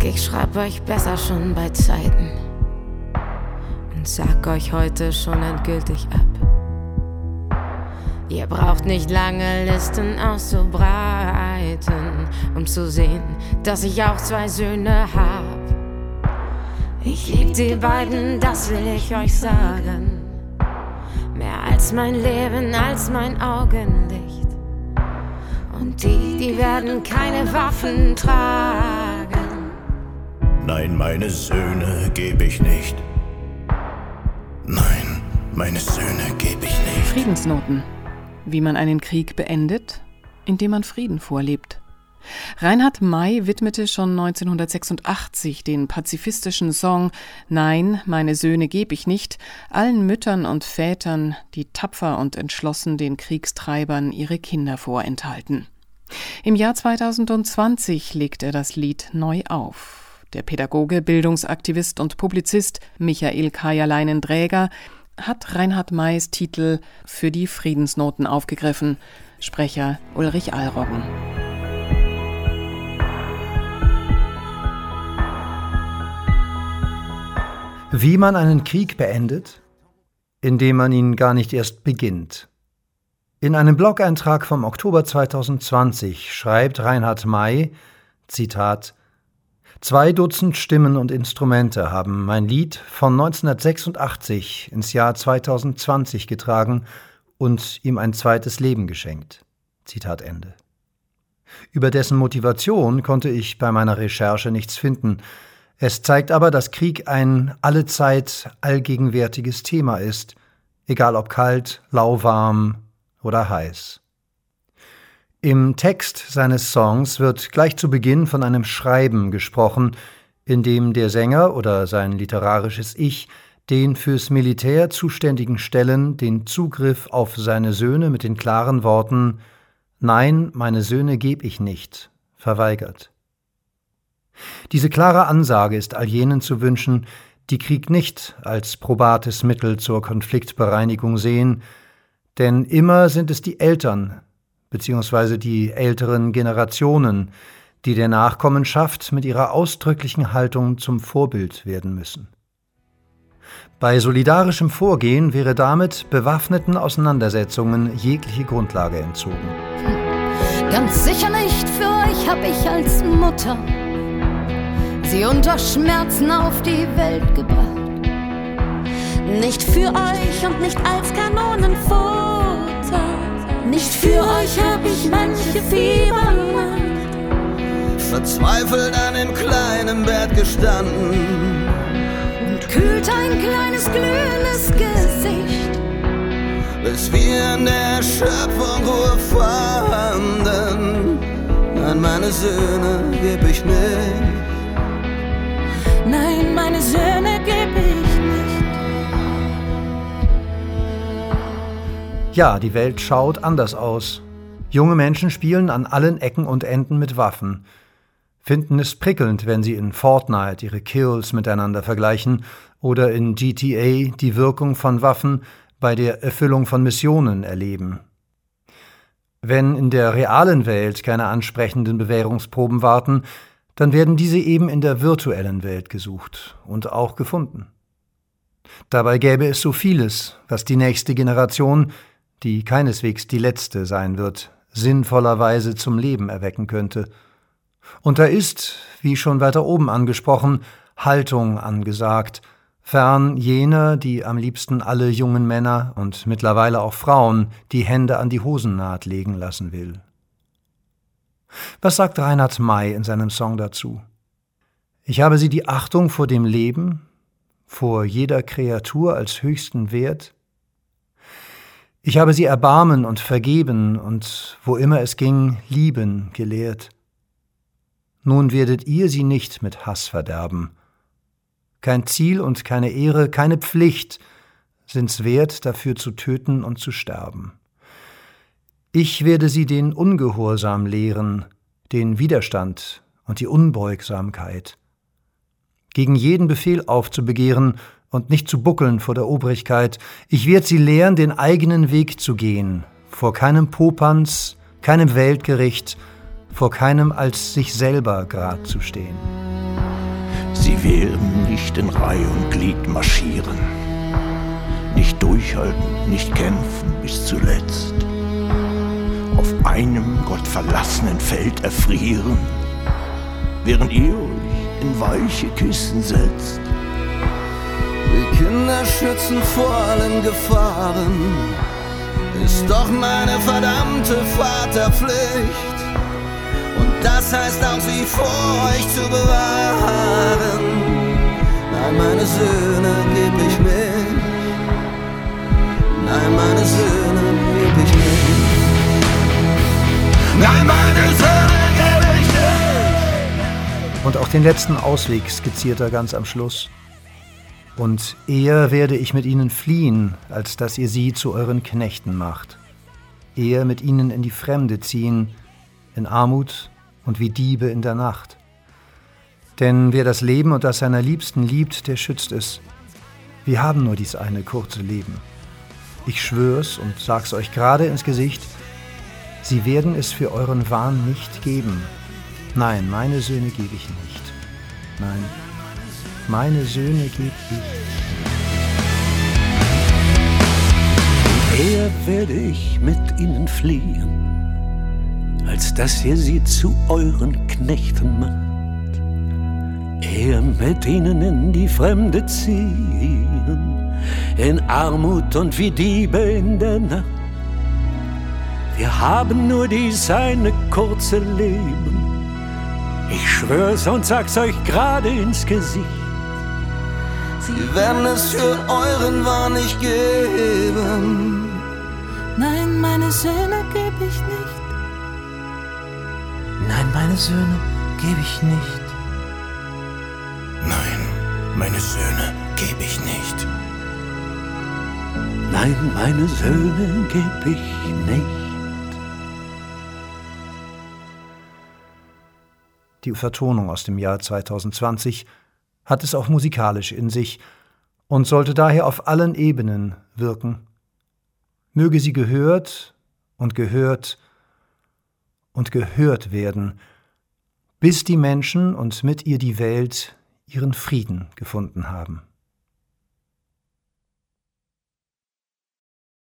denk, ich schreib euch besser schon bei Zeiten und sag euch heute schon endgültig ab. Ihr braucht nicht lange Listen auszubreiten, um zu sehen, dass ich auch zwei Söhne hab. Ich lieb die beiden, das will ich euch sagen. Mehr als mein Leben, als mein Augenlicht. Und die, die werden keine Waffen tragen. Nein, meine Söhne geb ich nicht. Nein, meine Söhne geb ich nicht. Friedensnoten. Wie man einen Krieg beendet, indem man Frieden vorlebt. Reinhard May widmete schon 1986 den pazifistischen Song Nein, meine Söhne geb ich nicht allen Müttern und Vätern, die tapfer und entschlossen den Kriegstreibern ihre Kinder vorenthalten. Im Jahr 2020 legt er das Lied neu auf. Der Pädagoge, Bildungsaktivist und Publizist Michael Kajaleinen-Dräger hat Reinhard Mays Titel für die Friedensnoten aufgegriffen. Sprecher Ulrich Allroggen. Wie man einen Krieg beendet, indem man ihn gar nicht erst beginnt. In einem Blog-Eintrag vom Oktober 2020 schreibt Reinhard May, Zitat, Zwei Dutzend Stimmen und Instrumente haben mein Lied von 1986 ins Jahr 2020 getragen und ihm ein zweites Leben geschenkt. Zitat Ende. Über dessen Motivation konnte ich bei meiner Recherche nichts finden, es zeigt aber, dass Krieg ein allezeit allgegenwärtiges Thema ist, egal ob kalt, lauwarm oder heiß. Im Text seines Songs wird gleich zu Beginn von einem Schreiben gesprochen, in dem der Sänger oder sein literarisches Ich den fürs Militär zuständigen Stellen den Zugriff auf seine Söhne mit den klaren Worten Nein, meine Söhne geb ich nicht verweigert. Diese klare Ansage ist all jenen zu wünschen, die Krieg nicht als probates Mittel zur Konfliktbereinigung sehen, denn immer sind es die Eltern bzw. die älteren Generationen, die der Nachkommenschaft mit ihrer ausdrücklichen Haltung zum Vorbild werden müssen. Bei solidarischem Vorgehen wäre damit bewaffneten Auseinandersetzungen jegliche Grundlage entzogen. Ganz sicher nicht für euch hab ich als Mutter sie unter Schmerzen auf die Welt gebracht. Nicht für euch und nicht als Kanonenfutter. Nicht für euch hab ich manche Fiebernacht. Verzweifelt an dem kleinen Bett gestanden. Und kühlt ein kleines glühendes Gesicht. Bis wir in der Schöpfung Ruhe fanden. An meine Söhne geb ich nicht. Nein, meine Söhne geb ich nicht. Ja, die Welt schaut anders aus. Junge Menschen spielen an allen Ecken und Enden mit Waffen, finden es prickelnd, wenn sie in Fortnite ihre Kills miteinander vergleichen oder in GTA die Wirkung von Waffen bei der Erfüllung von Missionen erleben. Wenn in der realen Welt keine ansprechenden Bewährungsproben warten, dann werden diese eben in der virtuellen Welt gesucht und auch gefunden. Dabei gäbe es so vieles, was die nächste Generation, die keineswegs die letzte sein wird, sinnvollerweise zum Leben erwecken könnte. Und da ist, wie schon weiter oben angesprochen, Haltung angesagt, fern jener, die am liebsten alle jungen Männer und mittlerweile auch Frauen die Hände an die Hosennaht legen lassen will. Was sagt Reinhard May in seinem Song dazu? Ich habe sie die Achtung vor dem Leben, vor jeder Kreatur als höchsten Wert. Ich habe sie Erbarmen und Vergeben und wo immer es ging, Lieben gelehrt. Nun werdet ihr sie nicht mit Hass verderben. Kein Ziel und keine Ehre, keine Pflicht sind's wert, dafür zu töten und zu sterben. Ich werde sie den Ungehorsam lehren, den Widerstand und die Unbeugsamkeit. Gegen jeden Befehl aufzubegehren und nicht zu buckeln vor der Obrigkeit. Ich werde sie lehren, den eigenen Weg zu gehen, vor keinem Popanz, keinem Weltgericht, vor keinem als sich selber Grad zu stehen. Sie werden nicht in Reih und Glied marschieren, nicht durchhalten, nicht kämpfen bis zuletzt, auf einem gottverlassenen Feld erfrieren, während ihr euch in weiche Kissen setzt. Die Kinder schützen vor allen Gefahren, ist doch meine verdammte Vaterpflicht. Und das heißt auch, sie vor euch zu bewahren. Nein, meine Söhne geb ich nicht. Nein, meine Söhne geb ich nicht. Nein, meine Söhne geb ich nicht. Und auch den letzten Ausweg skizziert er ganz am Schluss. Und eher werde ich mit ihnen fliehen, als dass ihr sie zu euren Knechten macht. Eher mit ihnen in die Fremde ziehen, in Armut und wie Diebe in der Nacht. Denn wer das Leben und das seiner Liebsten liebt, der schützt es. Wir haben nur dies eine kurze Leben. Ich schwör's und sag's euch gerade ins Gesicht, sie werden es für euren Wahn nicht geben. Nein, meine Söhne gebe ich nicht. Nein, meine Söhne geb ich. Eher werde ich mit ihnen fliehen, als dass ihr sie zu euren Knechten macht. Eher mit ihnen in die Fremde ziehen, in Armut und wie Diebe in der Nacht. Wir haben nur dies eine kurze Leben. Ich schwör's und sag's euch gerade ins Gesicht. Sie werden es für euren Wahn nicht geben. Nein, meine Söhne geb ich nicht. Nein, meine Söhne gebe ich nicht. Nein, meine Söhne gebe ich nicht. Nein, meine Söhne geb ich nicht. Die Vertonung aus dem Jahr 2020 hat es auch musikalisch in sich und sollte daher auf allen Ebenen wirken. Möge sie gehört und gehört und gehört werden, bis die Menschen und mit ihr die Welt ihren Frieden gefunden haben.